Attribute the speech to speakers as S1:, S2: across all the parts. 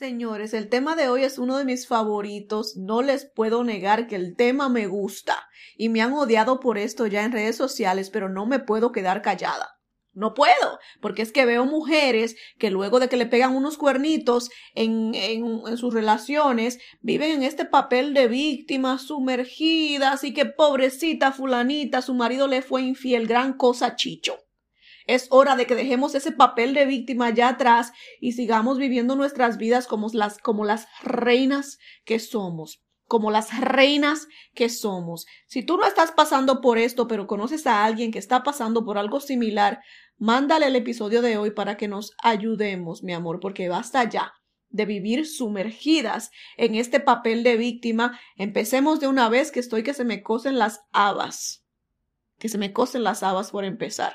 S1: Señores, el tema de hoy es uno de mis favoritos. No les puedo negar que el tema me gusta y me han odiado por esto ya en redes sociales, pero no me puedo quedar callada. No puedo, porque es que veo mujeres que luego de que le pegan unos cuernitos en, en, sus relaciones, viven en este papel de víctimas sumergidas y que pobrecita fulanita, su marido le fue infiel, gran cosa chicho. Es hora de que dejemos ese papel de víctima ya atrás y sigamos viviendo nuestras vidas como las, como las reinas que somos como las reinas que somos. Si tú no estás pasando por esto, pero conoces a alguien que está pasando por algo similar, mándale el episodio de hoy para que nos ayudemos, mi amor, porque basta ya de vivir sumergidas en este papel de víctima. Empecemos de una vez que estoy que se me cosen las habas. Que se me cosen las habas por empezar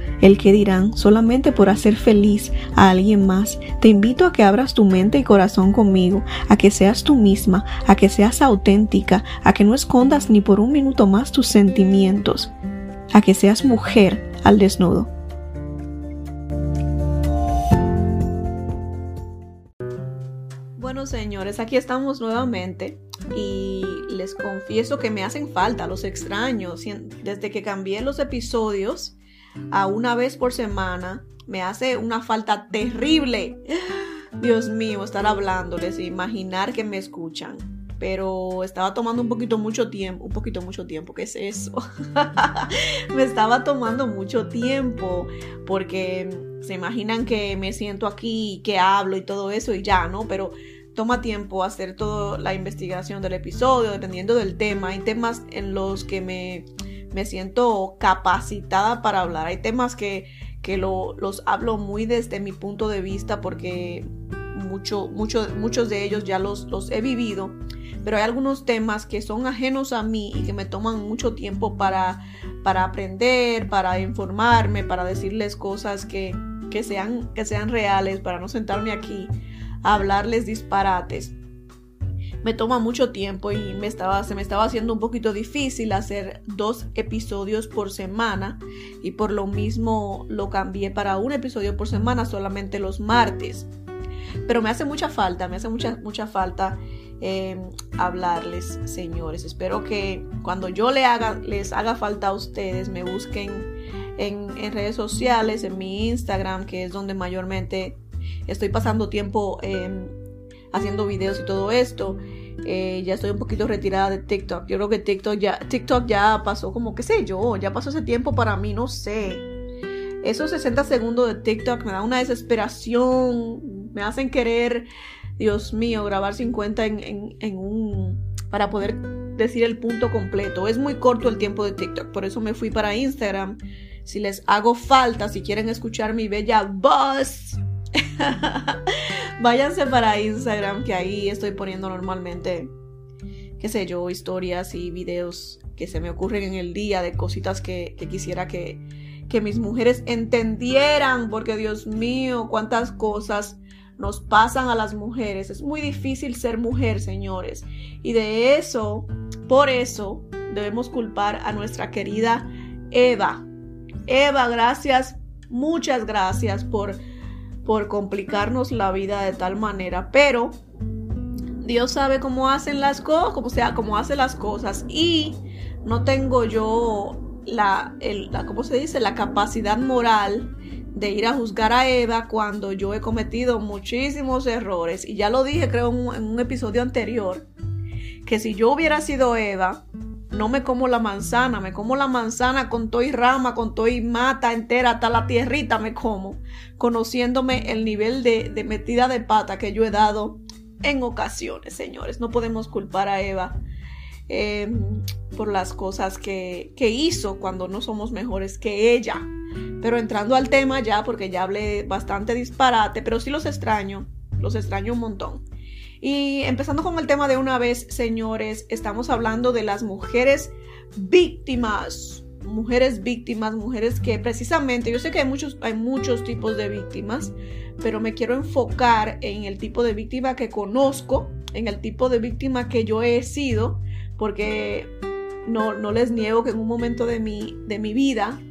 S1: el que dirán solamente por hacer feliz a alguien más. Te invito a que abras tu mente y corazón conmigo, a que seas tú misma, a que seas auténtica, a que no escondas ni por un minuto más tus sentimientos, a que seas mujer al desnudo. Bueno, señores, aquí estamos nuevamente y les confieso que me hacen falta, los extraños. Desde que cambié los episodios, a una vez por semana me hace una falta terrible. Dios mío, estar hablándoles e imaginar que me escuchan. Pero estaba tomando un poquito mucho tiempo, un poquito mucho tiempo, ¿qué es eso? me estaba tomando mucho tiempo porque se imaginan que me siento aquí, que hablo y todo eso y ya, ¿no? Pero toma tiempo hacer toda la investigación del episodio, dependiendo del tema. Hay temas en los que me me siento capacitada para hablar. Hay temas que, que lo, los hablo muy desde mi punto de vista porque mucho, mucho, muchos de ellos ya los, los he vivido, pero hay algunos temas que son ajenos a mí y que me toman mucho tiempo para, para aprender, para informarme, para decirles cosas que, que, sean, que sean reales, para no sentarme aquí a hablarles disparates me toma mucho tiempo y me estaba, se me estaba haciendo un poquito difícil hacer dos episodios por semana y por lo mismo lo cambié para un episodio por semana solamente los martes. Pero me hace mucha falta, me hace mucha, mucha falta eh, hablarles, señores. Espero que cuando yo le haga, les haga falta a ustedes, me busquen en, redes sociales, en mi Instagram, que es donde mayormente estoy pasando tiempo. Eh, haciendo videos y todo esto. Eh, ya estoy un poquito retirada de TikTok. Yo creo que TikTok ya, TikTok ya pasó como, qué sé yo, ya pasó ese tiempo para mí, no sé. Esos 60 segundos de TikTok me dan una desesperación, me hacen querer, Dios mío, grabar 50 en, en un... para poder decir el punto completo. Es muy corto el tiempo de TikTok, por eso me fui para Instagram. Si les hago falta, si quieren escuchar mi bella voz, Váyanse para Instagram, que ahí estoy poniendo normalmente, qué sé yo, historias y videos que se me ocurren en el día de cositas que, quisiera que, que mis mujeres entendieran, porque Dios mío, cuántas cosas nos pasan a las mujeres. Es muy difícil ser mujer, señores. Y de eso, por eso, debemos culpar a nuestra querida Eva. Eva, gracias, muchas gracias por por complicarnos la vida de tal manera, pero Dios sabe cómo hacen las cosas, como sea, cómo hace las cosas y no tengo yo la, la, ¿cómo se dice? La capacidad moral de ir a juzgar a Eva cuando yo he cometido muchísimos errores. Y ya lo dije, creo, en un episodio anterior, que si yo hubiera sido Eva, no me como la manzana, me como la manzana con todo rama, con todo mata entera, hasta la tierrita me como, conociéndome el nivel de, metida de pata que yo he dado en ocasiones, señores. No podemos culpar a Eva em, por las cosas que, que hizo cuando no somos mejores que ella. Pero entrando al tema ya, porque ya hablé bastante disparate, pero sí los extraño, los extraño un montón. Y empezando con el tema de una vez, señores, estamos hablando de las mujeres víctimas. Mujeres víctimas, mujeres que precisamente, yo sé que hay muchos, hay muchos tipos de víctimas, pero me quiero enfocar en el tipo de víctima que conozco, en el tipo de víctima que yo he sido, porque no, no les niego que en un momento de mi, de mi vida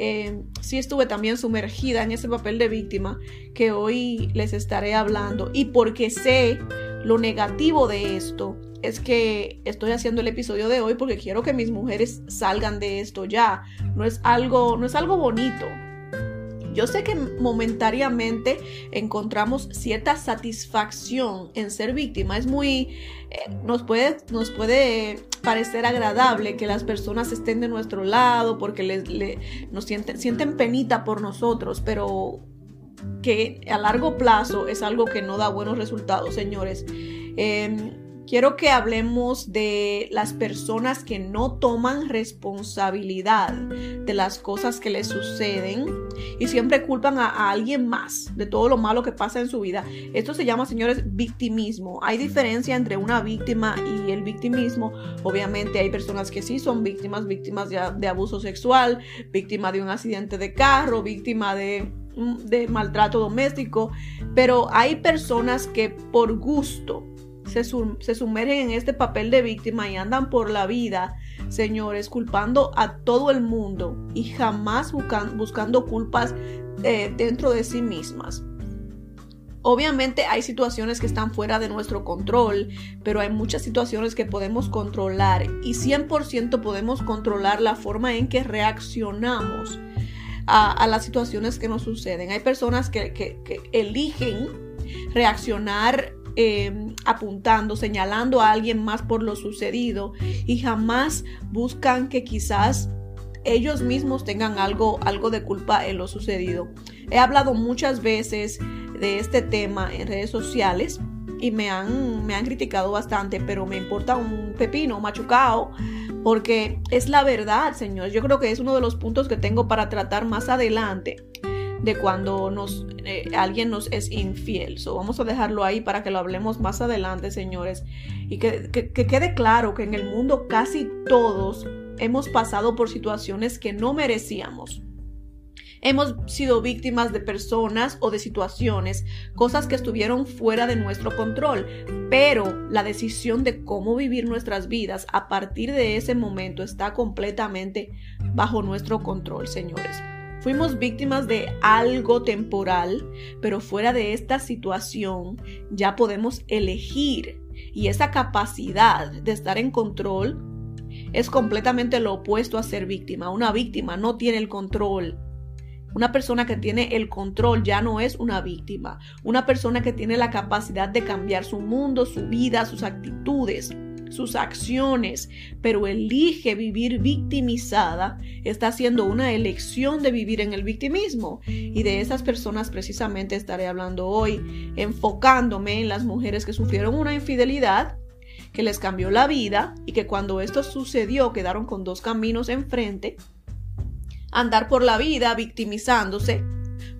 S1: eh, sí estuve también sumergida en ese papel de víctima que hoy les estaré hablando y porque sé lo negativo de esto es que estoy haciendo el episodio de hoy porque quiero que mis mujeres salgan de esto ya. No es algo, no es algo bonito. Yo sé que momentáneamente encontramos cierta satisfacción en ser víctima. Es muy, eh, nos, puede, nos puede parecer agradable que las personas estén de nuestro lado porque nos sienten, sienten penita por nosotros, pero que a largo plazo es algo que no da buenos resultados, señores. Em, quiero que hablemos de las personas que no toman responsabilidad de las cosas que les suceden y siempre culpan a, alguien más de todo lo malo que pasa en su vida. Esto se llama, señores, victimismo. Hay diferencia entre una víctima y el victimismo. Obviamente hay personas que sí son víctimas, víctimas de, abuso sexual, víctima de un accidente de carro, víctima de de maltrato doméstico, pero hay personas que por gusto se, sumergen en este papel de víctima y andan por la vida, señores, culpando a todo el mundo y jamás buscando culpas eh, dentro de sí mismas. Obviamente hay situaciones que están fuera de nuestro control, pero hay muchas situaciones que podemos controlar y 100% podemos controlar la forma en que reaccionamos a, las situaciones que nos suceden. Hay personas que, que eligen reaccionar Em, apuntando, señalando a alguien más por lo sucedido y jamás buscan que quizás ellos mismos tengan algo, algo de culpa en lo sucedido. He hablado muchas veces de este tema en redes sociales y me han, me han criticado bastante, pero me importa un pepino machucado porque es la verdad, señores. Yo creo que es uno de los puntos que tengo para tratar más adelante de cuando nos, eh, alguien nos es infiel. So, vamos a dejarlo ahí para que lo hablemos más adelante, señores. Y que, que quede claro que en el mundo casi todos hemos pasado por situaciones que no merecíamos. Hemos sido víctimas de personas o de situaciones, cosas que estuvieron fuera de nuestro control, pero la decisión de cómo vivir nuestras vidas a partir de ese momento está completamente bajo nuestro control, señores. Fuimos víctimas de algo temporal, pero fuera de esta situación ya podemos elegir y esa capacidad de estar en control es completamente lo opuesto a ser víctima. Una víctima no tiene el control. Una persona que tiene el control ya no es una víctima. Una persona que tiene la capacidad de cambiar su mundo, su vida, sus actitudes sus acciones, pero elige vivir victimizada, está haciendo una elección de vivir en el victimismo. Y de esas personas precisamente estaré hablando hoy, enfocándome en las mujeres que sufrieron una infidelidad que les cambió la vida y que cuando esto sucedió quedaron con dos caminos enfrente. Andar por la vida victimizándose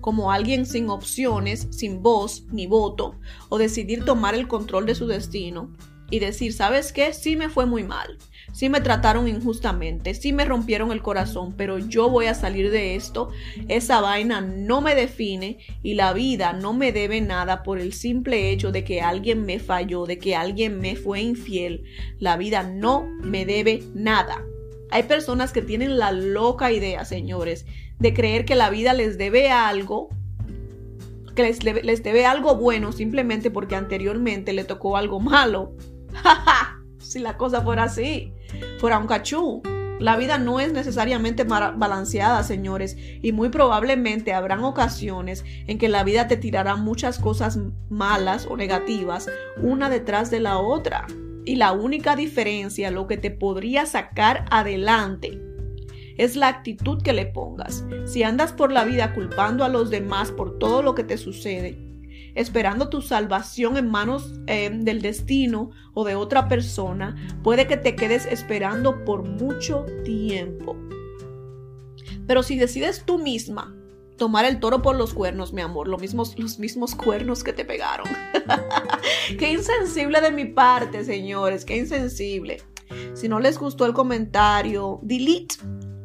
S1: como alguien sin opciones, sin voz ni voto, o decidir tomar el control de su destino, y decir, ¿sabes qué? Sí me fue muy mal, sí me trataron injustamente, sí me rompieron el corazón, pero yo voy a salir de esto, esa vaina no me define y la vida no me debe nada por el simple hecho de que alguien me falló, de que alguien me fue infiel, la vida no me debe nada. Hay personas que tienen la loca idea, señores, de creer que la vida les debe algo que les, les, debe algo bueno simplemente porque anteriormente le tocó algo malo. si la cosa fuera así, fuera un cachú. La vida no es necesariamente balanceada, señores, y muy probablemente habrán ocasiones en que la vida te tirará muchas cosas malas o negativas una detrás de la otra. Y la única diferencia, lo que te podría sacar adelante, es la actitud que le pongas. Si andas por la vida culpando a los demás por todo lo que te sucede, esperando tu salvación en manos eh, del destino o de otra persona, puede que te quedes esperando por mucho tiempo. Pero si decides tú misma tomar el toro por los cuernos, mi amor, los mismos, los mismos cuernos que te pegaron. qué insensible de mi parte, señores, qué insensible. Si no les gustó el comentario, delete,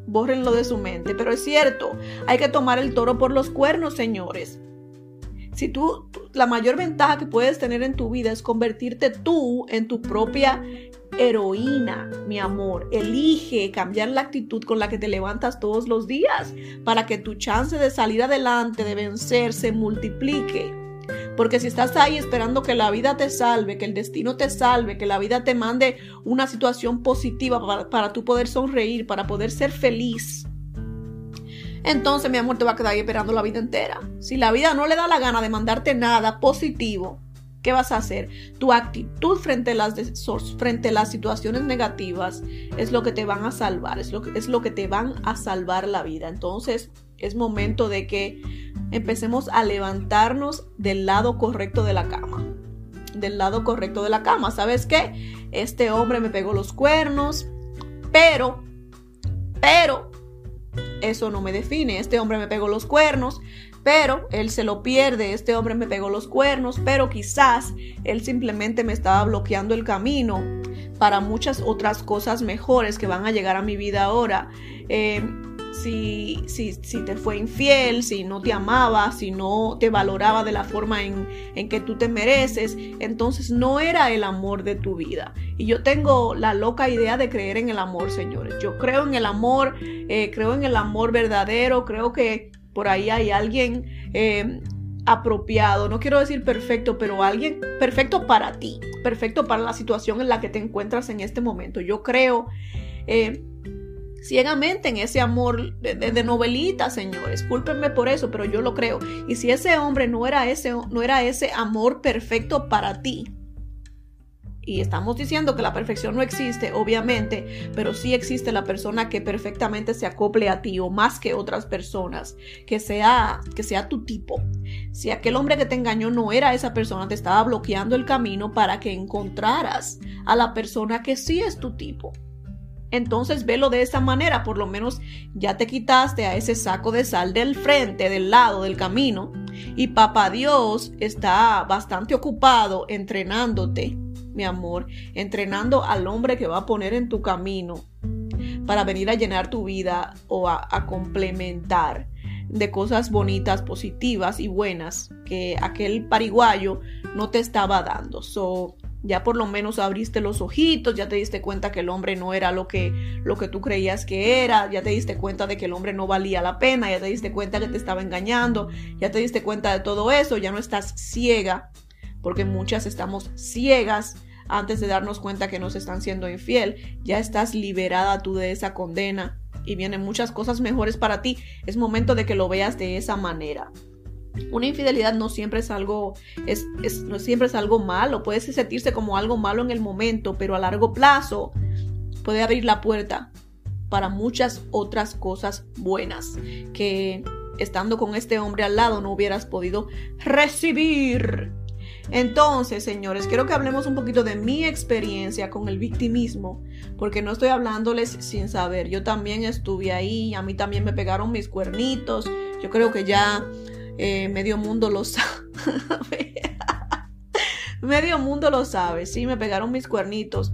S1: bórrenlo de su mente. Pero es cierto, hay que tomar el toro por los cuernos, señores. Si tú, la mayor ventaja que puedes tener en tu vida es convertirte tú en tu propia heroína, mi amor. Elige cambiar la actitud con la que te levantas todos los días para que tu chance de salir adelante, de vencer, se multiplique. Porque si estás ahí esperando que la vida te salve, que el destino te salve, que la vida te mande una situación positiva para, para tú poder sonreír, para poder ser feliz, entonces mi amor te va a quedar ahí esperando la vida entera. Si la vida no le da la gana de mandarte nada positivo, ¿qué vas a hacer? Tu actitud frente a las, frente a las situaciones negativas es lo que te van a salvar, es lo, que, es lo que te van a salvar la vida. Entonces es momento de que empecemos a levantarnos del lado correcto de la cama. Del lado correcto de la cama. ¿Sabes qué? Este hombre me pegó los cuernos, pero, pero, eso no me define. Este hombre me pegó los cuernos, pero él se lo pierde. Este hombre me pegó los cuernos, pero quizás él simplemente me estaba bloqueando el camino para muchas otras cosas mejores que van a llegar a mi vida ahora. Eh, si, si, te fue infiel, si no te amaba, si no te valoraba de la forma en, que tú te mereces, entonces no era el amor de tu vida. Y yo tengo la loca idea de creer en el amor, señores. Yo creo en el amor, eh, creo en el amor verdadero, creo que por ahí hay alguien eh, apropiado, no quiero decir perfecto, pero alguien perfecto para ti, perfecto para la situación en la que te encuentras en este momento. Yo creo... Eh, ciegamente en ese amor de, novelita, señores. Cúlpenme por eso, pero yo lo creo. Y si ese hombre no era ese, no era ese amor perfecto para ti, y estamos diciendo que la perfección no existe, obviamente, pero sí existe la persona que perfectamente se acople a ti o más que otras personas, que sea, que sea tu tipo. Si aquel hombre que te engañó no era esa persona, te estaba bloqueando el camino para que encontraras a la persona que sí es tu tipo. Entonces velo de esa manera, por lo menos ya te quitaste a ese saco de sal del frente, del lado del camino. Y papá Dios está bastante ocupado entrenándote, mi amor, entrenando al hombre que va a poner en tu camino para venir a llenar tu vida o a, complementar de cosas bonitas, positivas y buenas que aquel pariguayo no te estaba dando. So, ya por lo menos abriste los ojitos, ya te diste cuenta que el hombre no era lo que, lo que tú creías que era, ya te diste cuenta de que el hombre no valía la pena, ya te diste cuenta que te estaba engañando, ya te diste cuenta de todo eso, ya no estás ciega, porque muchas estamos ciegas antes de darnos cuenta que nos están siendo infiel, ya estás liberada tú de esa condena y vienen muchas cosas mejores para ti, es momento de que lo veas de esa manera. Una infidelidad no siempre es algo, es, no siempre es algo malo, puede sentirse como algo malo en el momento, pero a largo plazo puede abrir la puerta para muchas otras cosas buenas que estando con este hombre al lado no hubieras podido recibir. Entonces, señores, quiero que hablemos un poquito de mi experiencia con el victimismo, porque no estoy hablándoles sin saber. Yo también estuve ahí, a mí también me pegaron mis cuernitos. Yo creo que ya eh, medio mundo lo sabe. medio mundo lo sabe. Sí, me pegaron mis cuernitos.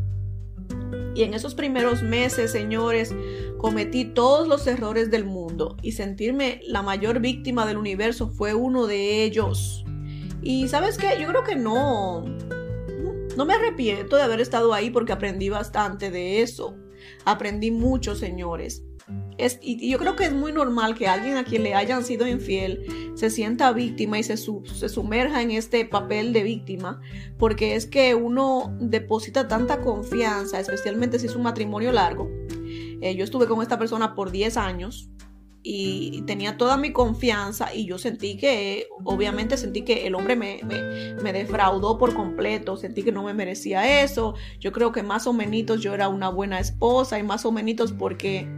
S1: Y en esos primeros meses, señores, cometí todos los errores del mundo y sentirme la mayor víctima del universo fue uno de ellos. Y sabes qué, yo creo que no, no me arrepiento de haber estado ahí porque aprendí bastante de eso. Aprendí mucho, señores y, yo creo que es muy normal que alguien a quien le hayan sido infiel se sienta víctima y se, se sumerja en este papel de víctima, porque es que uno deposita tanta confianza, especialmente si es un matrimonio largo. Eh, yo estuve con esta persona por 10 años y tenía toda mi confianza y yo sentí que, obviamente sentí que el hombre me, me, defraudó por completo, sentí que no me merecía eso, yo creo que más o menos yo era una buena esposa y más o menos porque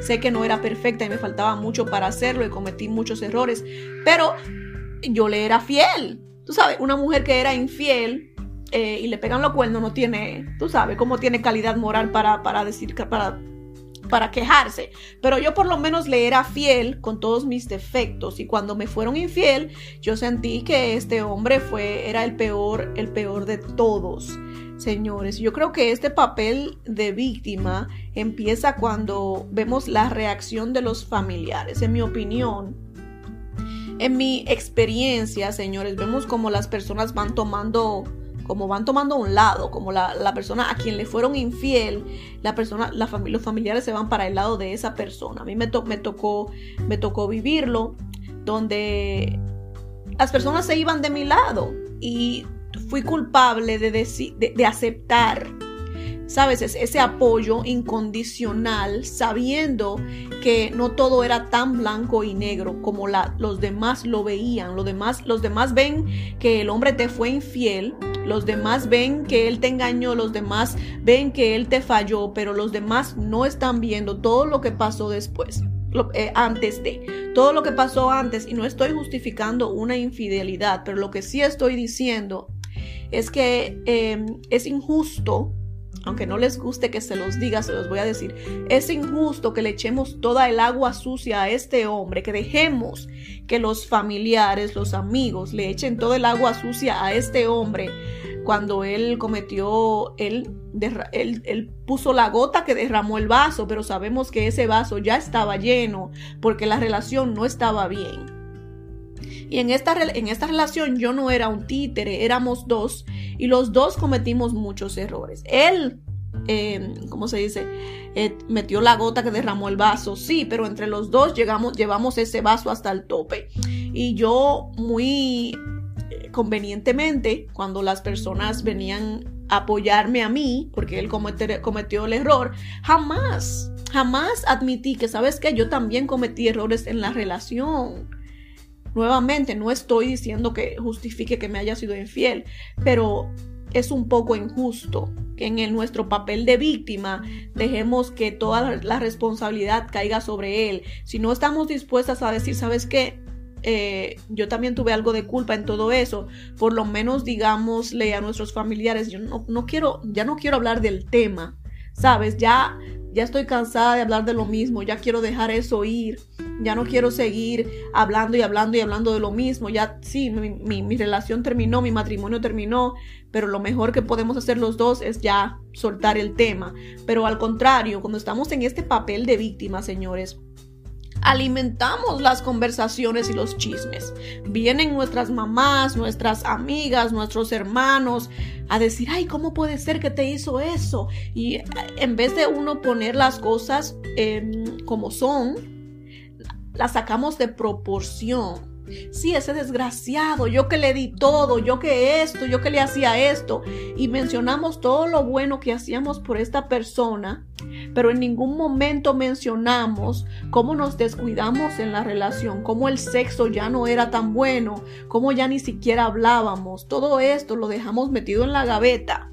S1: sé que no era perfecta y me faltaba mucho para hacerlo y cometí muchos errores, pero yo le era fiel, tú sabes, una mujer que era infiel. Eh, y le pegan los cuernos no tiene, tú sabes, cómo tiene calidad moral para, para decir, para para quejarse, pero yo por lo menos le era fiel con todos mis defectos y cuando me fueron infiel, yo sentí que este hombre fue era el peor, el peor de todos. Señores, yo creo que este papel de víctima empieza cuando vemos la reacción de los familiares. En mi opinión, en mi experiencia, señores, vemos como las personas van tomando como van tomando un lado, como la, persona a quien le fueron infiel, la persona, la los familiares se van para el lado de esa persona. A mí me, me, tocó, me tocó vivirlo, donde las personas se iban de mi lado y fui culpable de, de aceptar sabes, ese apoyo incondicional, sabiendo que no todo era tan blanco y negro como los demás lo veían. Los demás, los demás ven que el hombre te fue infiel, los demás ven que él te engañó, los demás ven que él te falló, pero los demás no están viendo todo lo que pasó después. Eh, antes de todo lo que pasó antes y no estoy justificando una infidelidad pero lo que sí estoy diciendo es que em, es injusto aunque no les guste que se los diga, se los voy a decir, es injusto que le echemos toda el agua sucia a este hombre, que dejemos que los familiares, los amigos le echen toda el agua sucia a este hombre cuando él cometió, él, él, puso la gota que derramó el vaso, pero sabemos que ese vaso ya estaba lleno porque la relación no estaba bien. Y en esta, en esta relación yo no era un títere, éramos dos y los dos cometimos muchos errores. Él, em, ¿cómo se dice? Eh, metió la gota que derramó el vaso, sí, pero entre los dos llegamos, llevamos ese vaso hasta el tope. Y yo muy eh, convenientemente, cuando las personas venían a apoyarme a mí, porque él cometió el error, jamás, jamás admití que, ¿sabes qué? Yo también cometí errores en la relación. Nuevamente, no estoy diciendo que justifique que me haya sido infiel, pero es un poco injusto que en nuestro papel de víctima dejemos que toda la responsabilidad caiga sobre él. Si no estamos dispuestas a decir, ¿sabes qué? Eh, yo también tuve algo de culpa en todo eso, por lo menos digámosle a nuestros familiares, yo no, no quiero, ya no quiero hablar del tema, ¿sabes? Ya ya estoy cansada de hablar de lo mismo, ya quiero dejar eso ir, ya no quiero seguir hablando y hablando y hablando de lo mismo, ya sí, mi, relación terminó, mi matrimonio terminó, pero lo mejor que podemos hacer los dos es ya soltar el tema. Pero al contrario, cuando estamos en este papel de víctima, señores, alimentamos las conversaciones y los chismes. Vienen nuestras mamás, nuestras amigas, nuestros hermanos a decir, ay, ¿cómo puede ser que te hizo eso? Y en vez de uno poner las cosas como son, las sacamos de proporción Sí, ese desgraciado, yo que le di todo, yo que esto, yo que le hacía esto. Y mencionamos todo lo bueno que hacíamos por esta persona, pero en ningún momento mencionamos cómo nos descuidamos en la relación, cómo el sexo ya no era tan bueno, cómo ya ni siquiera hablábamos. Todo esto lo dejamos metido en la gaveta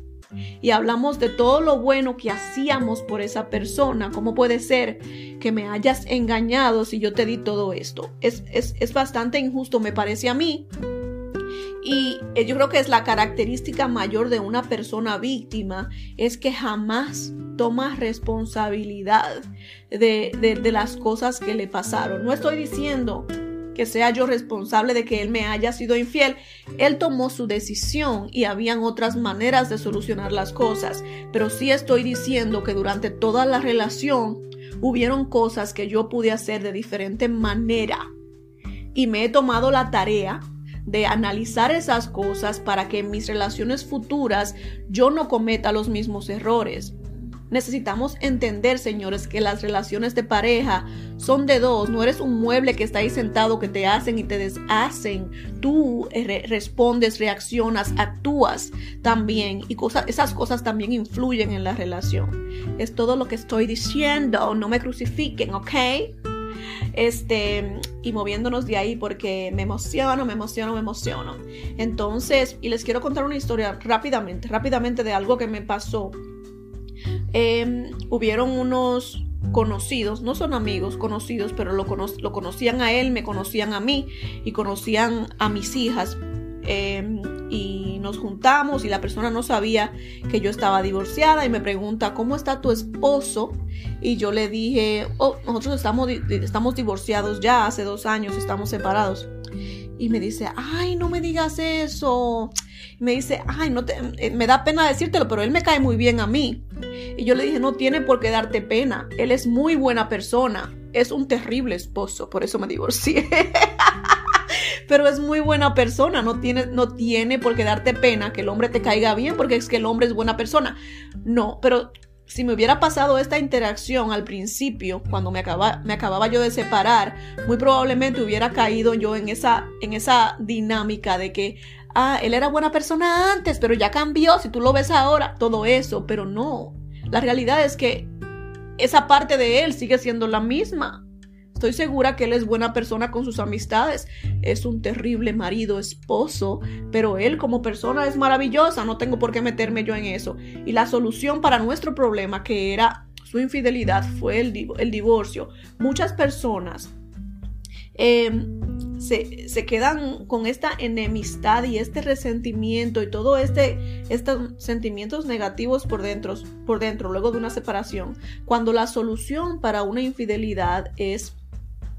S1: y hablamos de todo lo bueno que hacíamos por esa persona. ¿Cómo puede ser que me hayas engañado si yo te di todo esto? Es, es, bastante injusto, me parece a mí. Y eh, yo creo que es la característica mayor de una persona víctima, es que jamás toma responsabilidad de, de las cosas que le pasaron. No estoy diciendo que sea yo responsable de que él me haya sido infiel. Él tomó su decisión y habían otras maneras de solucionar las cosas. Pero sí estoy diciendo que durante toda la relación hubieron cosas que yo pude hacer de diferente manera. Y me he tomado la tarea de analizar esas cosas para que en mis relaciones futuras yo no cometa los mismos errores. Necesitamos entender, señores, que las relaciones de pareja son de dos. No eres un mueble que está ahí sentado que te hacen y te deshacen. Tú respondes, reaccionas, actúas también. Y esas cosas también influyen en la relación. Es todo lo que estoy diciendo. No me crucifiquen, ¿ok? este, y moviéndonos de ahí porque me emociono, me emociono, me emociono. Entonces, y les quiero contar una historia rápidamente, rápidamente de algo que me pasó Em, hubieron unos conocidos, no son amigos, conocidos, pero lo, lo, conocían a él, me conocían a mí y conocían a mis hijas. Em, y nos juntamos y la persona no sabía que yo estaba divorciada y me pregunta, ¿cómo está tu esposo? Y yo le dije, oh, nosotros estamos, estamos divorciados ya, hace dos años estamos separados. Y me dice, ay, no me digas eso. me dice, ay, no te, eh, me da pena decírtelo, pero él me cae muy bien a mí. Y yo le dije, no tiene por qué darte pena. Él es muy buena persona. Es un terrible esposo, por eso me divorcié. pero es muy buena persona, no tiene, no tiene por qué darte pena que el hombre te caiga bien porque es que el hombre es buena persona. No, pero si me hubiera pasado esta interacción al principio, cuando me, acaba, me acababa yo de separar, muy probablemente hubiera caído yo en esa, en esa dinámica de que, ah, él era buena persona antes, pero ya cambió, si tú lo ves ahora, todo eso, pero no. La realidad es que esa parte de él sigue siendo la misma. Estoy segura que él es buena persona con sus amistades, es un terrible marido, esposo, pero él como persona es maravillosa, no tengo por qué meterme yo en eso. Y la solución para nuestro problema, que era su infidelidad, fue el, divorcio. Muchas personas em, se, quedan con esta enemistad y este resentimiento y todo este estos sentimientos negativos por dentro, por dentro luego de una separación, cuando la solución para una infidelidad es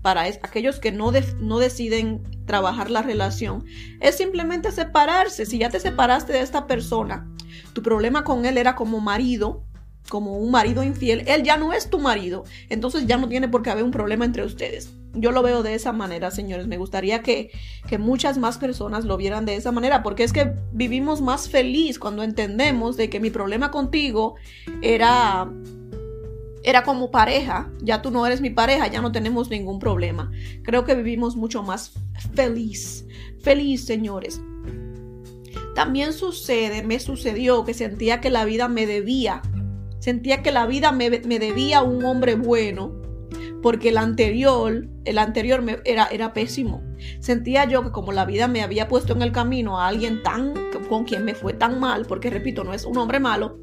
S1: para aquellos que no, no deciden trabajar la relación, es simplemente separarse. Si ya te separaste de esta persona, tu problema con él era como marido, como un marido infiel, él ya no es tu marido, entonces ya no tiene por qué haber un problema entre ustedes. Yo lo veo de esa manera, señores. Me gustaría que, que muchas más personas lo vieran de esa manera, porque es que vivimos más feliz cuando entendemos de que mi problema contigo era era como pareja, ya tú no eres mi pareja, ya no tenemos ningún problema. Creo que vivimos mucho más feliz, feliz, señores. También sucede, me sucedió que sentía que la vida me debía, sentía que la vida me, debía un hombre bueno, porque el anterior, el anterior me, era, era pésimo. Sentía yo que como la vida me había puesto en el camino a alguien tan, con quien me fue tan mal, porque repito, no es un hombre malo,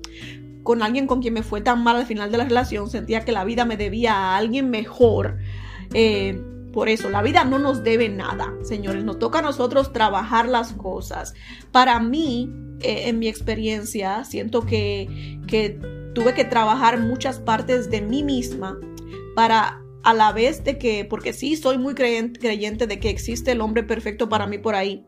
S1: con alguien con quien me fue tan mal al final de la relación, sentía que la vida me debía a alguien mejor. Eh, por eso, la vida no nos debe nada, señores. Nos toca a nosotros trabajar las cosas. Para mí, eh, en mi experiencia, siento que, que tuve que trabajar muchas partes de mí misma para a la vez de que, porque sí, soy muy creyente de que existe el hombre perfecto para mí por ahí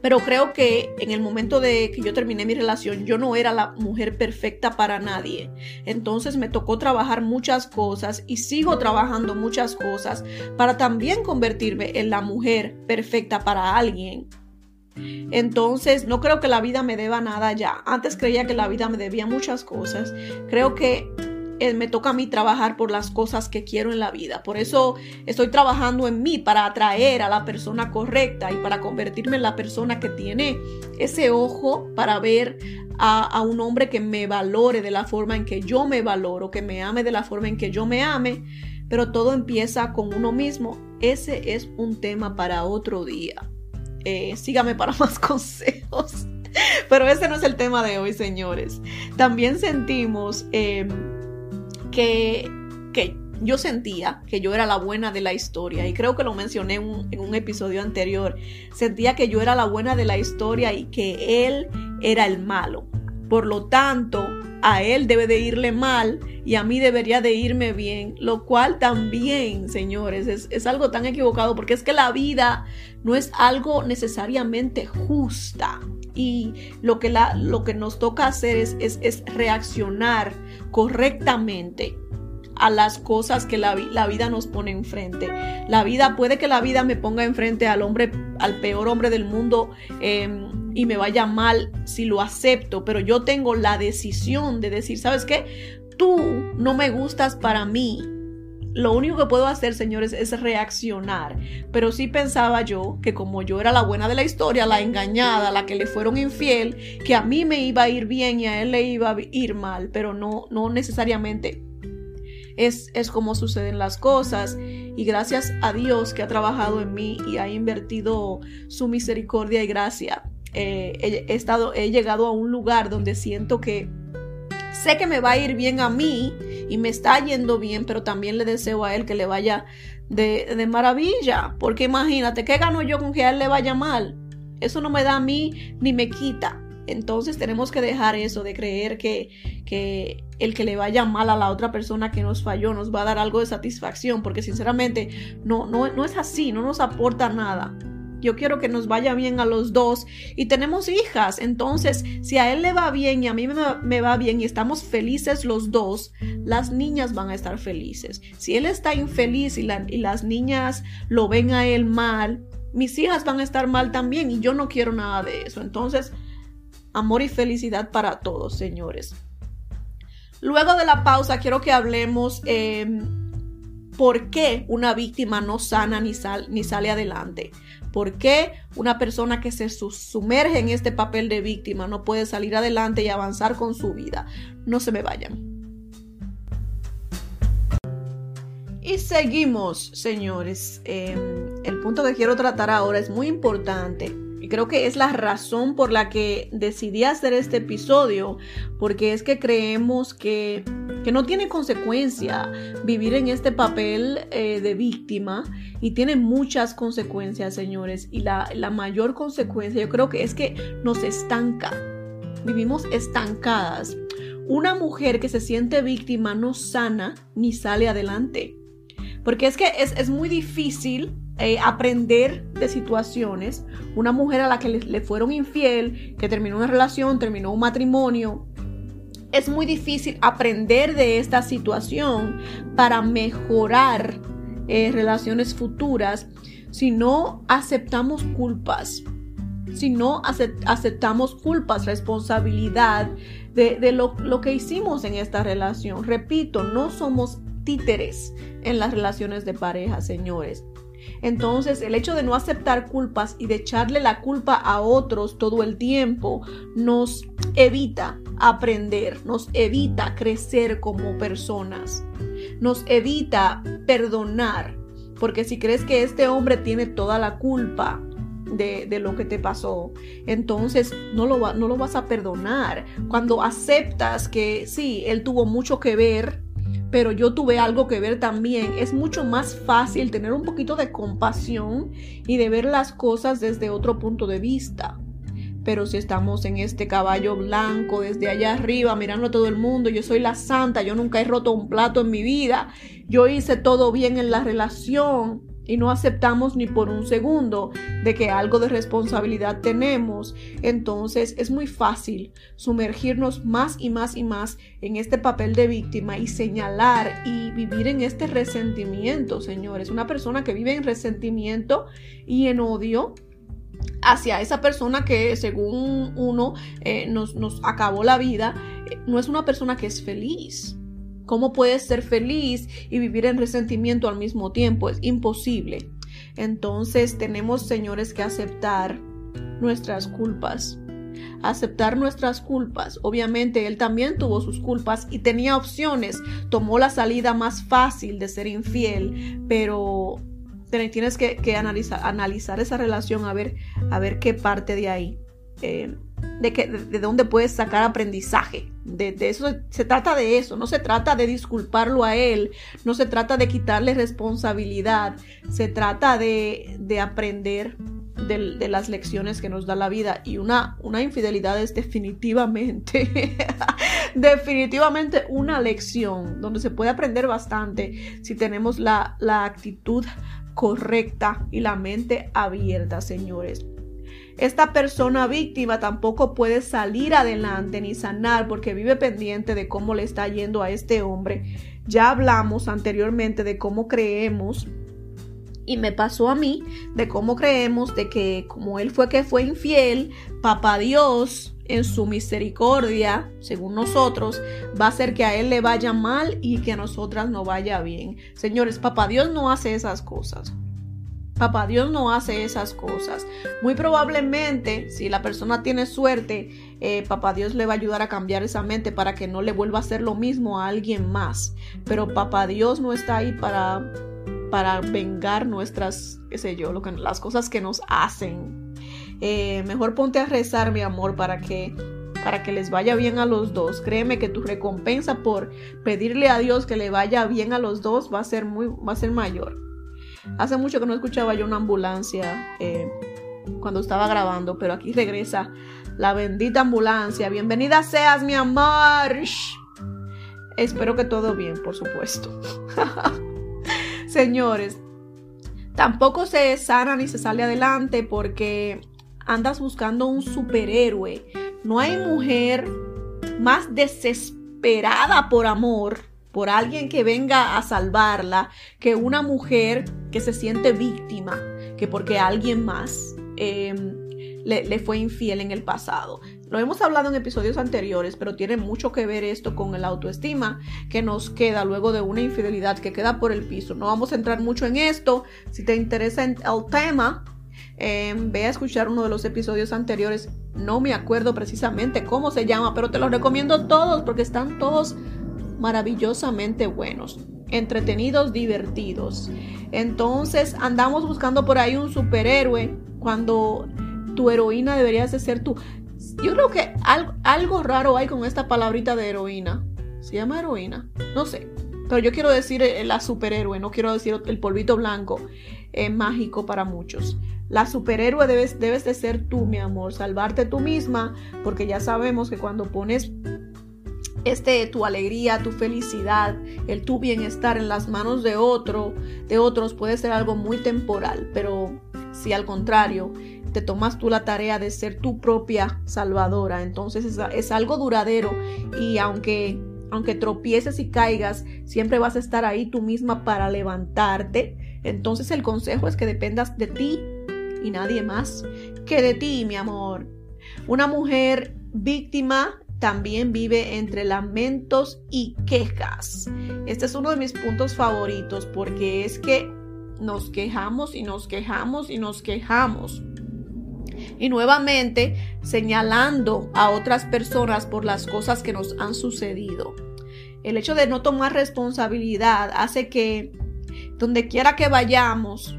S1: pero creo que en el momento de que yo terminé mi relación, yo no era la mujer perfecta para nadie. Entonces me tocó trabajar muchas cosas y sigo trabajando muchas cosas para también convertirme en la mujer perfecta para alguien. Entonces, no creo que la vida me deba nada ya. Antes creía que la vida me debía muchas cosas. Creo que eh, me toca a mí trabajar por las cosas que quiero en la vida. Por eso estoy trabajando en mí para atraer a la persona correcta y para convertirme en la persona que tiene ese ojo para ver a, un hombre que me valore de la forma en que yo me valoro, que me ame de la forma en que yo me ame. Pero todo empieza con uno mismo. Ese es un tema para otro día. Eh, sígame para más consejos. Pero ese no es el tema de hoy, señores. También sentimos em, que, que yo sentía que yo era la buena de la historia y creo que lo mencioné en un, episodio anterior. Sentía que yo era la buena de la historia y que él era el malo. Por lo tanto, a él debe de irle mal y a mí debería de irme bien, lo cual también, señores, es, algo tan equivocado porque es que la vida no es algo necesariamente justa y lo que, la, lo que nos toca hacer es, es reaccionar correctamente a las cosas que la, vida nos pone enfrente. La vida, puede que la vida me ponga enfrente al hombre, al peor hombre del mundo em, y me vaya mal si lo acepto, pero yo tengo la decisión de decir, ¿sabes qué? Tú no me gustas para mí, lo único que puedo hacer, señores, es reaccionar. Pero sí pensaba yo que como yo era la buena de la historia, la engañada, la que le fueron infiel, que a mí me iba a ir bien y a él le iba a ir mal, pero no, no necesariamente. Es, es como suceden las cosas y gracias a Dios que ha trabajado en mí y ha invertido su misericordia y gracia. Eh, he, estado, he llegado a un lugar donde siento que sé que me va a ir bien a mí y me está yendo bien, pero también le deseo a él que le vaya de, maravilla, porque imagínate, ¿qué gano yo con que a él le vaya mal? eso no me da a mí ni me quita. Entonces tenemos que dejar eso de creer que, que, el que le vaya mal a la otra persona que nos falló nos va a dar algo de satisfacción, porque sinceramente no, no, no es así, no nos aporta nada. Yo quiero que nos vaya bien a los dos y tenemos hijas, entonces si a él le va bien y a mí me, va bien y estamos felices los dos, las niñas van a estar felices. Si él está infeliz y, las niñas lo ven a él mal, mis hijas van a estar mal también y yo no quiero nada de eso. Entonces, amor y felicidad para todos, señores. Luego de la pausa, quiero que hablemos eh, por qué una víctima no sana ni, ni sale adelante. ¿Por qué una persona que se sumerge en este papel de víctima no puede salir adelante y avanzar con su vida? No se me vayan. Y seguimos, señores. Em, el punto que quiero tratar ahora es muy importante y creo que es la razón por la que decidí hacer este episodio, porque es que creemos que, no tiene consecuencia vivir en este papel eh, de víctima y tiene muchas consecuencias, señores. Y la, la mayor consecuencia yo creo que es que nos estanca. Vivimos estancadas. Una mujer que se siente víctima no sana ni sale adelante. Porque es que es, es muy difícil eh, aprender de situaciones. Una mujer a la que le, fueron infiel, que terminó una relación, terminó un matrimonio. Es muy difícil aprender de esta situación para mejorar eh, relaciones futuras si no aceptamos culpas, si no aceptamos culpas, responsabilidad de, lo, lo, que hicimos en esta relación. Repito, no somos títeres en las relaciones de pareja, señores. Entonces, el hecho de no aceptar culpas y de echarle la culpa a otros todo el tiempo nos evita aprender, nos evita crecer como personas, nos evita perdonar, porque si crees que este hombre tiene toda la culpa, de, lo que te pasó, entonces no lo, no lo vas a perdonar. Cuando aceptas que sí, él tuvo mucho que ver pero yo tuve algo que ver también. Es mucho más fácil tener un poquito de compasión y de ver las cosas desde otro punto de vista. Pero si estamos en este caballo blanco desde allá arriba mirando a todo el mundo, yo soy la santa, yo nunca he roto un plato en mi vida, yo hice todo bien en la relación, y no aceptamos ni por un segundo de que algo de responsabilidad tenemos, entonces es muy fácil sumergirnos más y más y más en este papel de víctima y señalar y vivir en este resentimiento, señores. Una persona que vive en resentimiento y en odio hacia esa persona que según uno eh, nos, nos acabó la vida, eh, no es una persona que es feliz. ¿Cómo puedes ser feliz y vivir en resentimiento al mismo tiempo? Es imposible. Entonces tenemos, señores, que aceptar nuestras culpas. Aceptar nuestras culpas. Obviamente él también tuvo sus culpas y tenía opciones. Tomó la salida más fácil de ser infiel, pero tienes que, analizar, esa relación a ver, a ver qué parte de ahí. Eh, de, que, de, dónde puedes sacar aprendizaje. De, eso se trata de eso, no se trata de disculparlo a él, no se trata de quitarle responsabilidad, se trata de, de aprender de, las lecciones que nos da la vida. Y una, una infidelidad es definitivamente, definitivamente una lección donde se puede aprender bastante si tenemos la, la actitud correcta y la mente abierta, señores. Esta persona víctima tampoco puede salir adelante ni sanar porque vive pendiente de cómo le está yendo a este hombre. Ya hablamos anteriormente de cómo creemos y me pasó a mí de cómo creemos de que como él fue que fue infiel, papá Dios en su misericordia, según nosotros, va a hacer que a él le vaya mal y que a nosotras no vaya bien. Señores, papá Dios no hace esas cosas. Papá Dios no hace esas cosas. Muy probablemente, si la persona tiene suerte, eh, Papá Dios le va a ayudar a cambiar esa mente para que no le vuelva a hacer lo mismo a alguien más. Pero Papá Dios no está ahí para, para vengar nuestras, qué sé yo, lo que, las cosas que nos hacen. Eh, mejor ponte a rezar, mi amor, para que para que les vaya bien a los dos. Créeme que tu recompensa por pedirle a Dios que le vaya bien a los dos va a ser muy va a ser mayor. Hace mucho que no escuchaba yo una ambulancia eh, cuando estaba grabando, pero aquí regresa la bendita ambulancia. Bienvenida seas, mi amor. Espero que todo bien, por supuesto. Señores, tampoco se sana ni se sale adelante porque andas buscando un superhéroe. No hay mujer más desesperada por amor, por alguien que venga a salvarla, que una mujer que se siente víctima, que porque alguien más em, le, le, fue infiel en el pasado. Lo hemos hablado en episodios anteriores, pero tiene mucho que ver esto con el autoestima que nos queda luego de una infidelidad que queda por el piso. No vamos a entrar mucho en esto. Si te interesa el tema, eh, ve a escuchar uno de los episodios anteriores. No me acuerdo precisamente cómo se llama, pero te los recomiendo todos porque están todos maravillosamente buenos, entretenidos, divertidos. Entonces andamos buscando por ahí un superhéroe cuando tu heroína debería de ser tú. Yo creo que algo, algo raro hay con esta palabrita de heroína. ¿Se llama heroína? No sé. Pero yo quiero decir eh, la superhéroe, no quiero decir el polvito blanco eh, mágico para muchos. La superhéroe debes, debes de ser tú, mi amor, salvarte tú misma, porque ya sabemos que cuando pones este tu alegría, tu felicidad, el tu bienestar en las manos de otro, de otros puede ser algo muy temporal, pero si al contrario te tomas tú la tarea de ser tu propia salvadora, entonces es, es algo duradero y aunque aunque tropieces y caigas, siempre vas a estar ahí tú misma para levantarte. Entonces el consejo es que dependas de ti y nadie más que de ti, mi amor. Una mujer víctima también vive entre lamentos y quejas. Este es uno de mis puntos favoritos porque es que nos quejamos y nos quejamos y nos quejamos. Y nuevamente señalando a otras personas por las cosas que nos han sucedido. El hecho de no tomar responsabilidad hace que donde quiera que vayamos,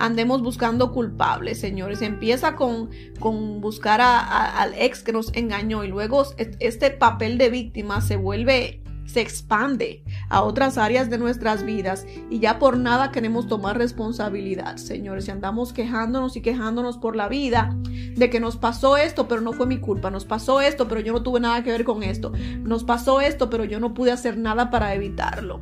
S1: andemos buscando culpables, señores. Empieza con, con buscar al ex que nos engañó y luego este papel de víctima se vuelve se expande a otras áreas de nuestras vidas y ya por nada queremos tomar responsabilidad, señores. Si andamos quejándonos y quejándonos por la vida de que nos pasó esto, pero no fue mi culpa, nos pasó esto, pero yo no tuve nada que ver con esto, nos pasó esto, pero yo no pude hacer nada para evitarlo.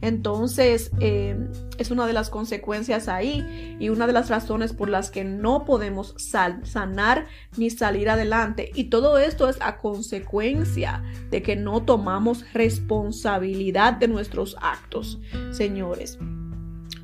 S1: Entonces, eh, es una de las consecuencias ahí y una de las razones por las que no podemos sanar ni salir adelante. Y todo esto es a consecuencia de que no tomamos responsabilidad de nuestros actos, señores.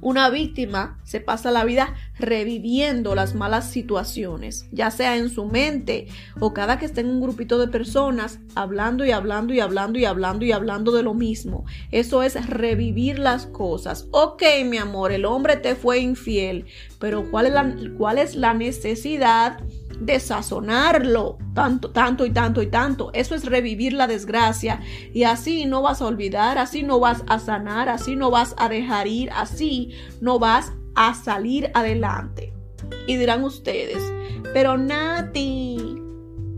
S1: Una víctima se pasa la vida reviviendo las malas situaciones, ya sea en su mente o cada que esté en un grupito de personas hablando y hablando y hablando y hablando y hablando de lo mismo. Eso es revivir las cosas. Ok, mi amor, el hombre te fue infiel, pero ¿cuál es la, cuál es la necesidad? De sazonarlo tanto, tanto y tanto y tanto. Eso es revivir la desgracia. Y así no vas a olvidar, así no vas a sanar, así no vas a dejar ir, así no vas a salir adelante. Y dirán ustedes, pero Nati,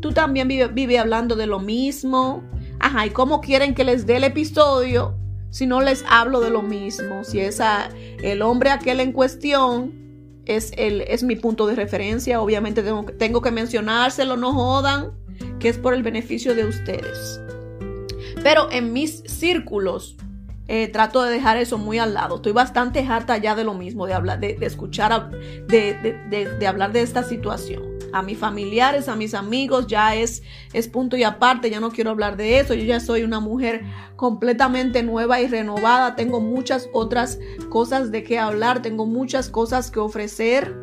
S1: tú también vives vive hablando de lo mismo. Ajá, ¿y cómo quieren que les dé el episodio si no les hablo de lo mismo? Si es el hombre aquel en cuestión es, el, es mi punto de referencia. Obviamente tengo, tengo que mencionárselo, no jodan, que es por el beneficio de ustedes. Pero en mis círculos eh, trato de dejar eso muy al lado. Estoy bastante harta ya de lo mismo, de hablar, de, escuchar, de, hablar de esta situación. A mis familiares, a mis amigos, ya es, es punto y aparte, ya no quiero hablar de eso. Yo ya soy una mujer completamente nueva y renovada. Tengo muchas otras cosas de qué hablar, tengo muchas cosas que ofrecer.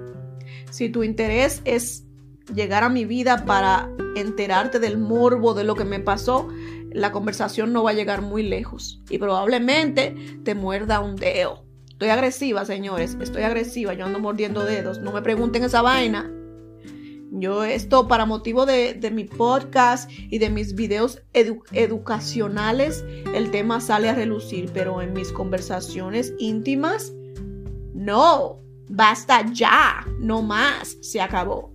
S1: Si tu interés es llegar a mi vida para enterarte del morbo de lo que me pasó, la conversación no va a llegar muy lejos y probablemente te muerda un dedo. Estoy agresiva, señores, estoy agresiva, yo ando mordiendo dedos, no me pregunten esa vaina. Yo esto para motivo de, mi podcast y de mis videos educacionales, el tema sale a relucir, pero en mis conversaciones íntimas, no, basta ya, no más, se acabó.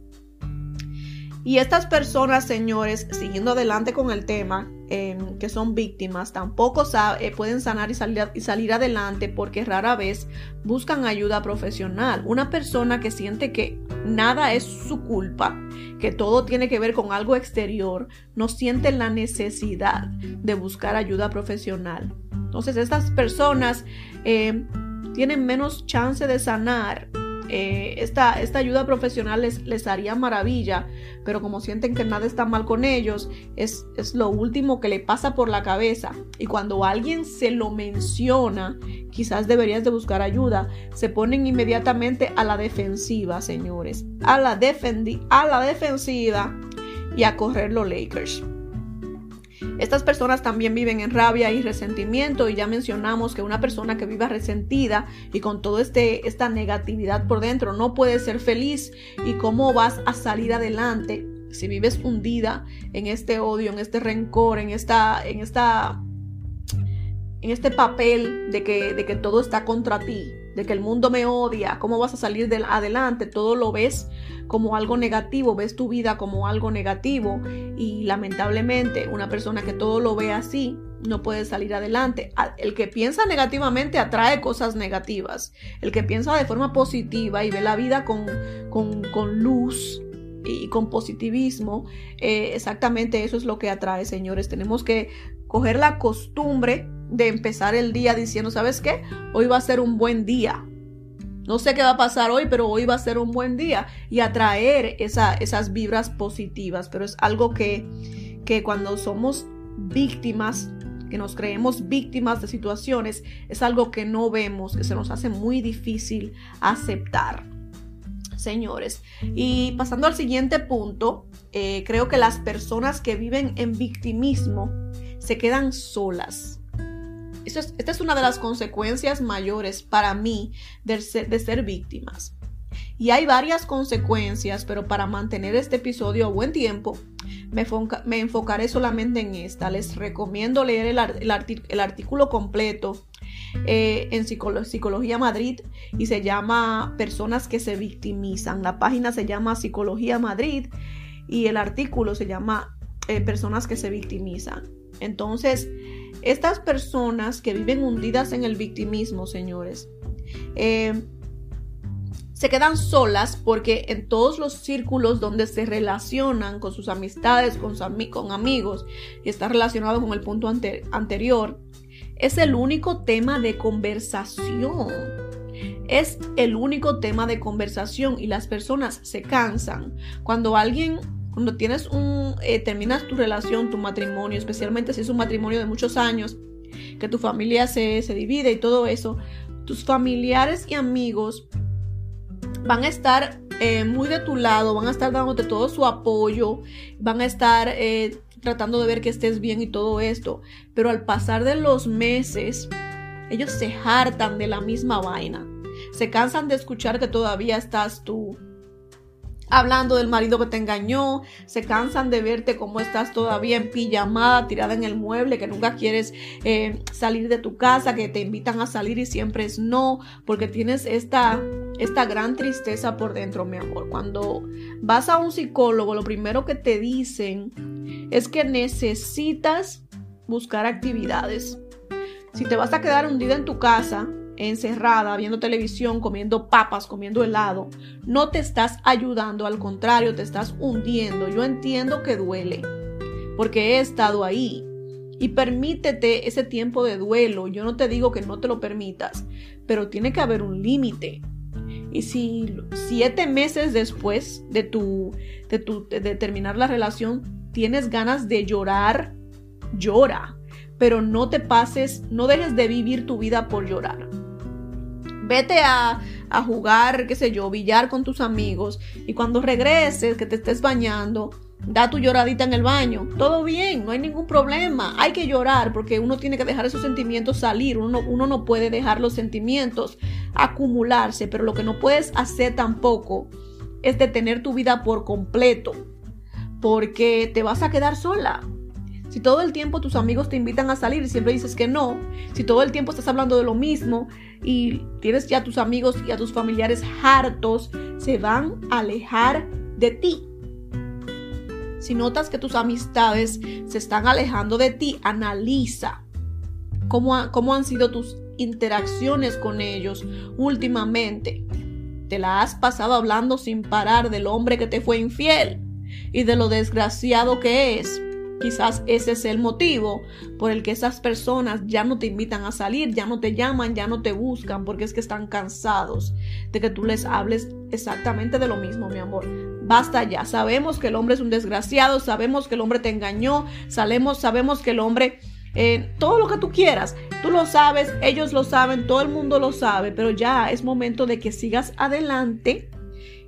S1: Y estas personas, señores, siguiendo adelante con el tema, Em, que son víctimas tampoco eh, pueden sanar y salir, y salir adelante porque rara vez buscan ayuda profesional. Una persona que siente que nada es su culpa, que todo tiene que ver con algo exterior, no sienten la necesidad de buscar ayuda profesional. Entonces estas personas eh, tienen menos chance de sanar eh, esta, esta, ayuda profesional les, les, haría maravilla, pero como sienten que nada está mal con ellos, es, es lo último que le pasa por la cabeza. Y cuando alguien se lo menciona, quizás deberías de buscar ayuda, se ponen inmediatamente a la defensiva, señores, a la, defendi a la defensiva y a correr los Lakers. Estas personas también viven en rabia y resentimiento y ya mencionamos que una persona que viva resentida y con toda este, esta negatividad por dentro no puede ser feliz. Y cómo vas a salir adelante si vives hundida en este odio, en este rencor, en esta, en esta, en este papel de que, de que todo está contra ti, de que el mundo me odia, cómo vas a salir de adelante, todo lo ves como algo negativo, ves tu vida como algo negativo y lamentablemente una persona que todo lo ve así no puede salir adelante. El que piensa negativamente atrae cosas negativas. El que piensa de forma positiva y ve la vida con, con, luz y con positivismo, eh, exactamente eso es lo que atrae, señores. Tenemos que coger la costumbre de empezar el día diciendo, ¿sabes qué? Hoy va a ser un buen día. No sé qué va a pasar hoy, pero hoy va a ser un buen día y atraer esas vibras positivas. Pero es algo que, que cuando somos víctimas, que nos creemos víctimas de situaciones, es algo que no vemos, que se nos hace muy difícil aceptar. Señores, y pasando al siguiente punto, eh, creo que las personas que viven en victimismo se quedan solas esta es una de las consecuencias mayores para mí de ser, víctimas. Y hay varias consecuencias, pero para mantener este episodio a buen tiempo, me, enfocaré solamente en esta. Les recomiendo leer el, artículo completo eh, en Psicología Madrid y se llama Personas que se victimizan. La página se llama Psicología Madrid y el artículo se llama eh, Personas que se victimizan. Entonces, estas personas que viven hundidas en el victimismo, señores, eh, se quedan solas porque en todos los círculos donde se relacionan con sus amistades, con, con amigos, y está relacionado con el punto anterior, es el único tema de conversación. Es el único tema de conversación y las personas se cansan. Cuando alguien cuando tienes un, eh, terminas tu relación, tu matrimonio, especialmente si es un matrimonio de muchos años, que tu familia se, divide y todo eso, tus familiares y amigos van a estar eh, muy de tu lado, van a estar dándote todo su apoyo, van a estar eh, tratando de ver que estés bien y todo esto. Pero al pasar de los meses, ellos se hartan de la misma vaina. Se cansan de escuchar que todavía estás tú hablando del marido que te engañó, se cansan de verte como estás todavía en pijamada, tirada en el mueble, que nunca quieres eh, salir de tu casa, que te invitan a salir y siempre es no, porque tienes esta, esta gran tristeza por dentro, mi amor. Cuando vas a un psicólogo, lo primero que te dicen es que necesitas buscar actividades. Si te vas a quedar hundida en tu casa, encerrada, viendo televisión, comiendo papas, comiendo helado, no te estás ayudando, al contrario, te estás hundiendo. Yo entiendo que duele, porque he estado ahí. Y permítete ese tiempo de duelo. Yo no te digo que no te lo permitas, pero tiene que haber un límite. Y si siete meses después de, tu, de, tu, de terminar la relación tienes ganas de llorar, llora. Pero no te pases, no dejes de vivir tu vida por llorar. Vete a, jugar, qué sé yo, billar con tus amigos y cuando regreses, que te estés bañando, da tu lloradita en el baño. Todo bien, no hay ningún problema. Hay que llorar porque uno tiene que dejar esos sentimientos salir. Uno, uno no puede dejar los sentimientos acumularse, pero lo que no puedes hacer tampoco es detener tu vida por completo porque te vas a quedar sola. Si todo el tiempo tus amigos te invitan a salir y siempre dices que no, si todo el tiempo estás hablando de lo mismo y tienes ya a tus amigos y a tus familiares hartos, se van a alejar de ti. Si notas que tus amistades se están alejando de ti, analiza cómo, cómo han sido tus interacciones con ellos últimamente. te la has pasado hablando sin parar del hombre que te fue infiel y de lo desgraciado que es. Quizás ese es el motivo por el que esas personas ya no te invitan a salir, ya no te llaman, ya no te buscan, porque es que están cansados de que tú les hables exactamente de lo mismo, mi amor. Basta ya. Sabemos que el hombre es un desgraciado, sabemos que el hombre te engañó, sabemos, sabemos que el hombre eh, todo lo que tú quieras. Tú lo sabes, ellos lo saben, todo el mundo lo sabe, pero ya es momento de que sigas adelante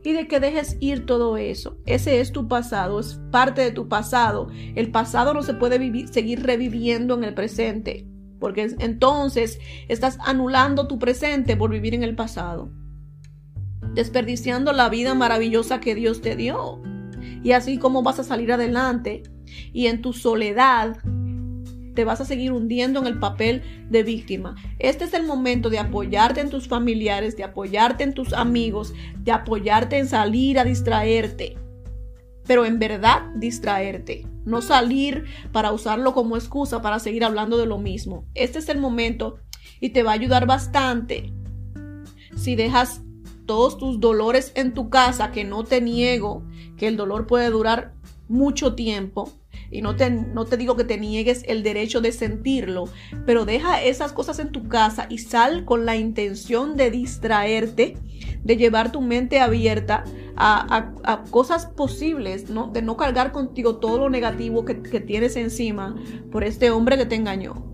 S1: y de que dejes ir todo eso. Ese es tu pasado, es parte de tu pasado. El pasado no se puede vivir, seguir reviviendo en el presente, porque entonces estás anulando tu presente por vivir en el pasado, desperdiciando la vida maravillosa que Dios te dio. Y así como vas a salir adelante y en tu soledad te vas a seguir hundiendo en el papel de víctima. Este es el momento de apoyarte en tus familiares, de apoyarte en tus amigos, de apoyarte en salir a distraerte. Pero en verdad distraerte, no salir para usarlo como excusa para seguir hablando de lo mismo. Este es el momento y te va a ayudar bastante si dejas todos tus dolores en tu casa, que no te niego que el dolor puede durar mucho tiempo, y no te, no te digo que te niegues el derecho de sentirlo, pero deja esas cosas en tu casa y sal con la intención de distraerte, de llevar tu mente abierta a, cosas posibles, ¿no? de no cargar contigo todo lo negativo que, que tienes encima por este hombre que te engañó.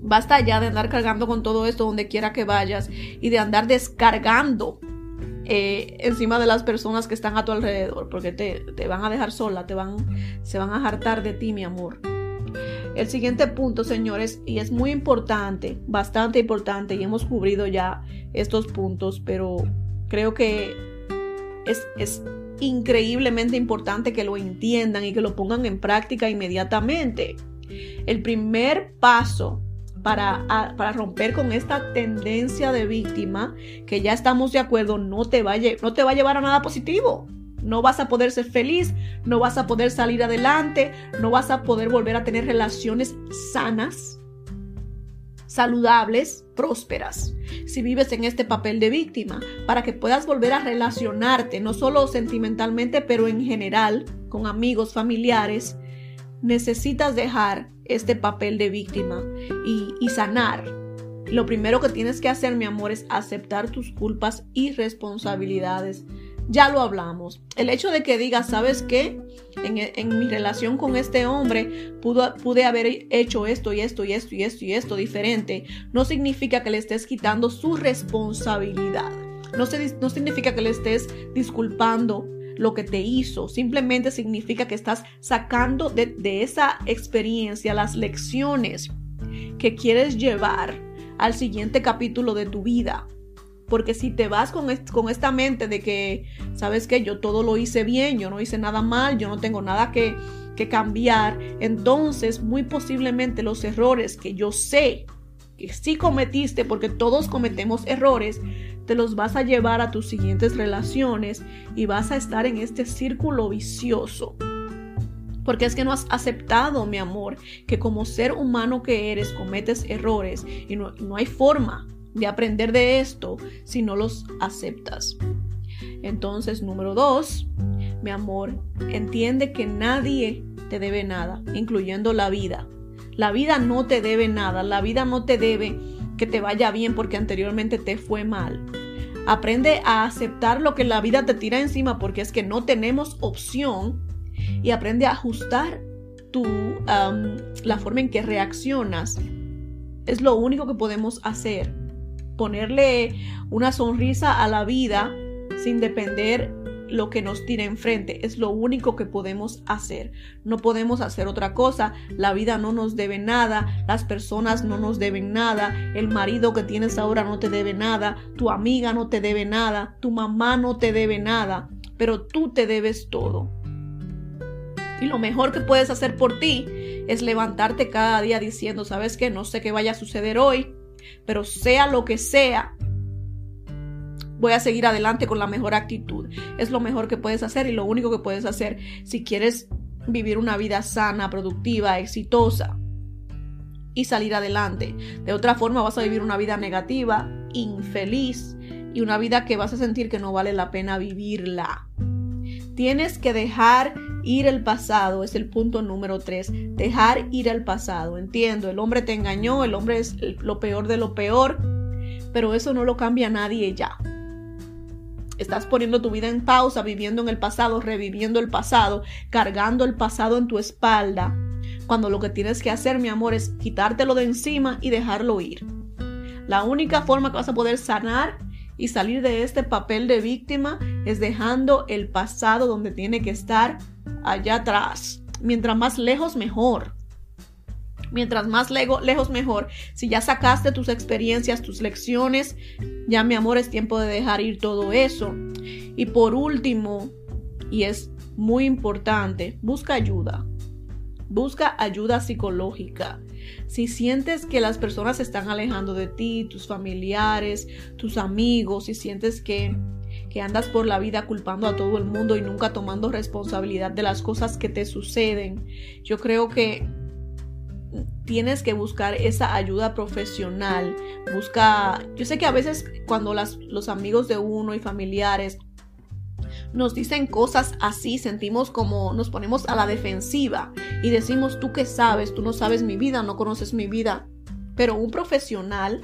S1: Basta ya de andar cargando con todo esto donde quiera que vayas y de andar descargando eh, encima de las personas que están a tu alrededor, porque te, van a dejar sola, te van, se van a hartar de ti, mi amor. El siguiente punto, señores, y es muy importante, bastante importante, y hemos cubrido ya estos puntos, pero creo que es, es increíblemente importante que lo entiendan y que lo pongan en práctica inmediatamente. El primer paso para, para, romper con esta tendencia de víctima que ya estamos de acuerdo no te, va a, no te va a llevar a nada positivo. No vas a poder ser feliz, no vas a poder salir adelante, no vas a poder volver a tener relaciones sanas, saludables, prósperas, si vives en este papel de víctima, para que puedas volver a relacionarte, no solo sentimentalmente, pero en general, con amigos, familiares, necesitas dejar este papel de víctima y, sanar. Lo primero que tienes que hacer, mi amor, es aceptar tus culpas y responsabilidades. Ya lo hablamos. El hecho de que digas, ¿sabes qué? En, mi relación con este hombre pude haber hecho esto y esto y esto y esto y esto diferente, no significa que le estés quitando su responsabilidad. No, no significa que le estés disculpando lo que te hizo, simplemente significa que estás sacando de, esa experiencia las lecciones que quieres llevar al siguiente capítulo de tu vida. Porque si te vas con, con, esta mente de que, sabes que yo todo lo hice bien, yo no hice nada mal, yo no tengo nada que, que cambiar, entonces muy posiblemente los errores que yo sé que sí cometiste, porque todos cometemos errores, te los vas a llevar a tus siguientes relaciones y vas a estar en este círculo vicioso. Porque es que no has aceptado, mi amor, que como ser humano que eres cometes errores y no, no hay forma de aprender de esto si no los aceptas. Entonces, número dos, mi amor, entiende que nadie te debe nada, incluyendo la vida. La vida no te debe nada, la vida no te debe que te vaya bien porque anteriormente te fue mal. Aprende a aceptar lo que la vida te tira encima porque es que no tenemos opción y aprende a ajustar tu, la forma en que reaccionas. Es lo único que podemos hacer. Ponerle una sonrisa a la vida sin depender lo que nos tira enfrente. Es lo único que podemos hacer. No podemos hacer otra cosa. La vida no nos debe nada. Las personas no nos deben nada. El marido que tienes ahora no te debe nada. Tu amiga no te debe nada. Tu mamá no te debe nada. Pero tú te debes todo. Y lo mejor que puedes hacer por ti es levantarte cada día diciendo, ¿sabes qué? No sé qué vaya a suceder hoy, pero sea lo que sea, voy a seguir adelante con la mejor actitud. Es lo mejor que puedes hacer y lo único que puedes hacer si quieres vivir una vida sana, productiva, exitosa y salir adelante. De otra forma vas a vivir una vida negativa, infeliz y una vida que vas a sentir que no vale la pena vivirla. Tienes que dejar ir el pasado, es el punto número tres. Dejar ir el pasado. Entiendo, el hombre te engañó, el hombre es lo peor de lo peor, pero eso no lo cambia nadie ya. Estás poniendo tu vida en pausa, viviendo en el pasado, reviviendo el pasado, cargando el pasado en tu espalda, cuando lo que tienes que hacer, mi amor, es quitártelo de encima y dejarlo ir. La única forma que vas a poder sanar y salir de este papel de víctima es dejando el pasado donde tiene que estar allá atrás. Mientras más lejos, mejor. Mientras más lejos, mejor. Si ya sacaste tus experiencias, tus lecciones, ya mi amor es tiempo de dejar ir todo eso. Y por último, y es muy importante, busca ayuda. Busca ayuda psicológica. Si sientes que las personas se están alejando de ti, tus familiares, tus amigos, si sientes que, que andas por la vida culpando a todo el mundo y nunca tomando responsabilidad de las cosas que te suceden, yo creo que tienes que buscar esa ayuda profesional. Busca, yo sé que a veces cuando las, los amigos de uno y familiares nos dicen cosas así, sentimos como nos ponemos a la defensiva y decimos, tú qué sabes, tú no sabes mi vida, no conoces mi vida. Pero un profesional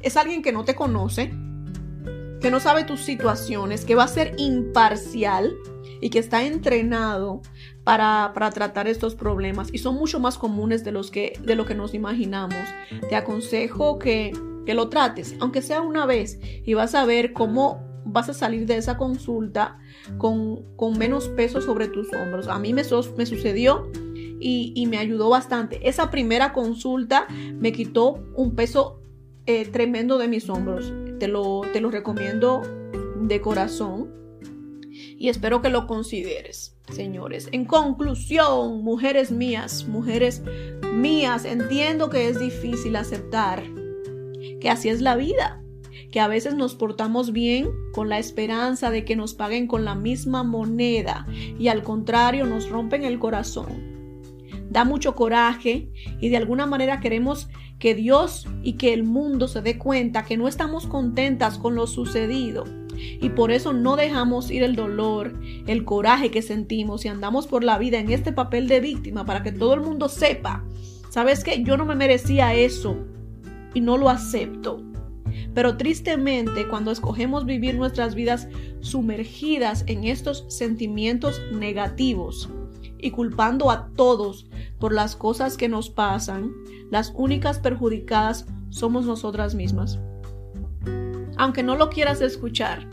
S1: es alguien que no te conoce, que no sabe tus situaciones, que va a ser imparcial y que está entrenado para, tratar estos problemas y son mucho más comunes de, los que, de lo que nos imaginamos. Te aconsejo que, que lo trates, aunque sea una vez, y vas a ver cómo vas a salir de esa consulta con, menos peso sobre tus hombros. A mí me, me sucedió y, me ayudó bastante. Esa primera consulta me quitó un peso eh, tremendo de mis hombros. Te lo, te lo recomiendo de corazón y espero que lo consideres, señores. En conclusión, mujeres mías, mujeres mías, entiendo que es difícil aceptar que así es la vida que a veces nos portamos bien con la esperanza de que nos paguen con la misma moneda y al contrario nos rompen el corazón. Da mucho coraje y de alguna manera queremos que Dios y que el mundo se dé cuenta que no estamos contentas con lo sucedido y por eso no dejamos ir el dolor, el coraje que sentimos y andamos por la vida en este papel de víctima para que todo el mundo sepa, sabes que yo no me merecía eso y no lo acepto. Pero tristemente, cuando escogemos vivir nuestras vidas sumergidas en estos sentimientos negativos y culpando a todos por las cosas que nos pasan, las únicas perjudicadas somos nosotras mismas. Aunque no lo quieras escuchar,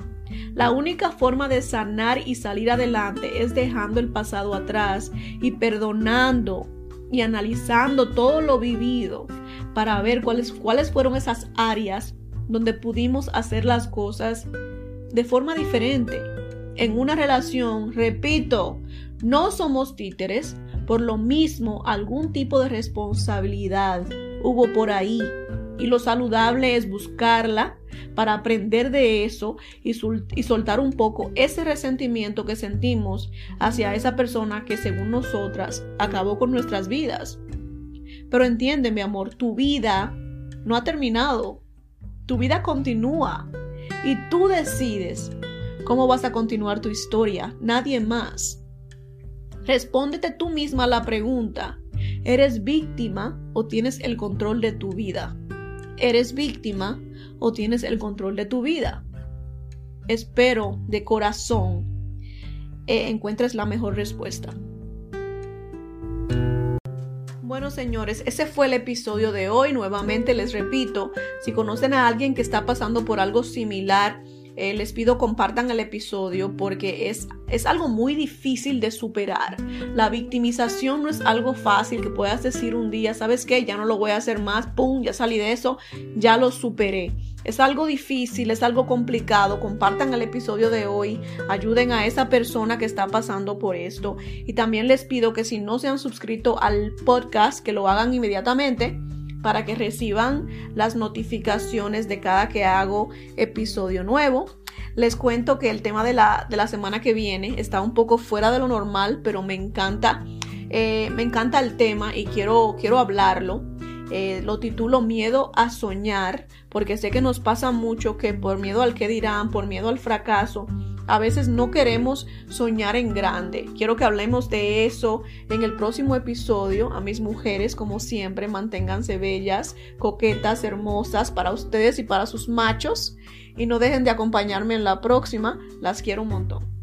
S1: la única forma de sanar y salir adelante es dejando el pasado atrás y perdonando y analizando todo lo vivido para ver cuáles, cuáles fueron esas áreas donde pudimos hacer las cosas de forma diferente. En una relación, repito, no somos títeres, por lo mismo algún tipo de responsabilidad hubo por ahí. Y lo saludable es buscarla para aprender de eso y, soltar un poco ese resentimiento que sentimos hacia esa persona que según nosotras acabó con nuestras vidas. Pero entiende, mi amor, tu vida no ha terminado. Tu vida continúa y tú decides cómo vas a continuar tu historia, nadie más. Respóndete tú misma la pregunta, ¿eres víctima o tienes el control de tu vida? ¿Eres víctima o tienes el control de tu vida? Espero de corazón eh, encuentres la mejor respuesta. Bueno, señores, ese fue el episodio de hoy. Nuevamente les repito, si conocen a alguien que está pasando por algo similar, eh, les pido compartan el episodio porque es, es algo muy difícil de superar. La victimización no es algo fácil que puedas decir un día, ¿sabes qué? Ya no lo voy a hacer más, ¡pum! Ya salí de eso, ya lo superé. Es algo difícil, es algo complicado. Compartan el episodio de hoy, ayuden a esa persona que está pasando por esto. Y también les pido que si no se han suscrito al podcast, que lo hagan inmediatamente para que reciban las notificaciones de cada que hago episodio nuevo. Les cuento que el tema de la, de la semana que viene está un poco fuera de lo normal, pero me encanta, eh, me encanta el tema y quiero, quiero hablarlo Eh, lo titulo Miedo a soñar, porque sé que nos pasa mucho que por miedo al que dirán, por miedo al fracaso, a veces no queremos soñar en grande. Quiero que hablemos de eso en el próximo episodio. A mis mujeres, como siempre, manténganse bellas, coquetas, hermosas para ustedes y para sus machos. Y no dejen de acompañarme en la próxima. Las quiero un montón.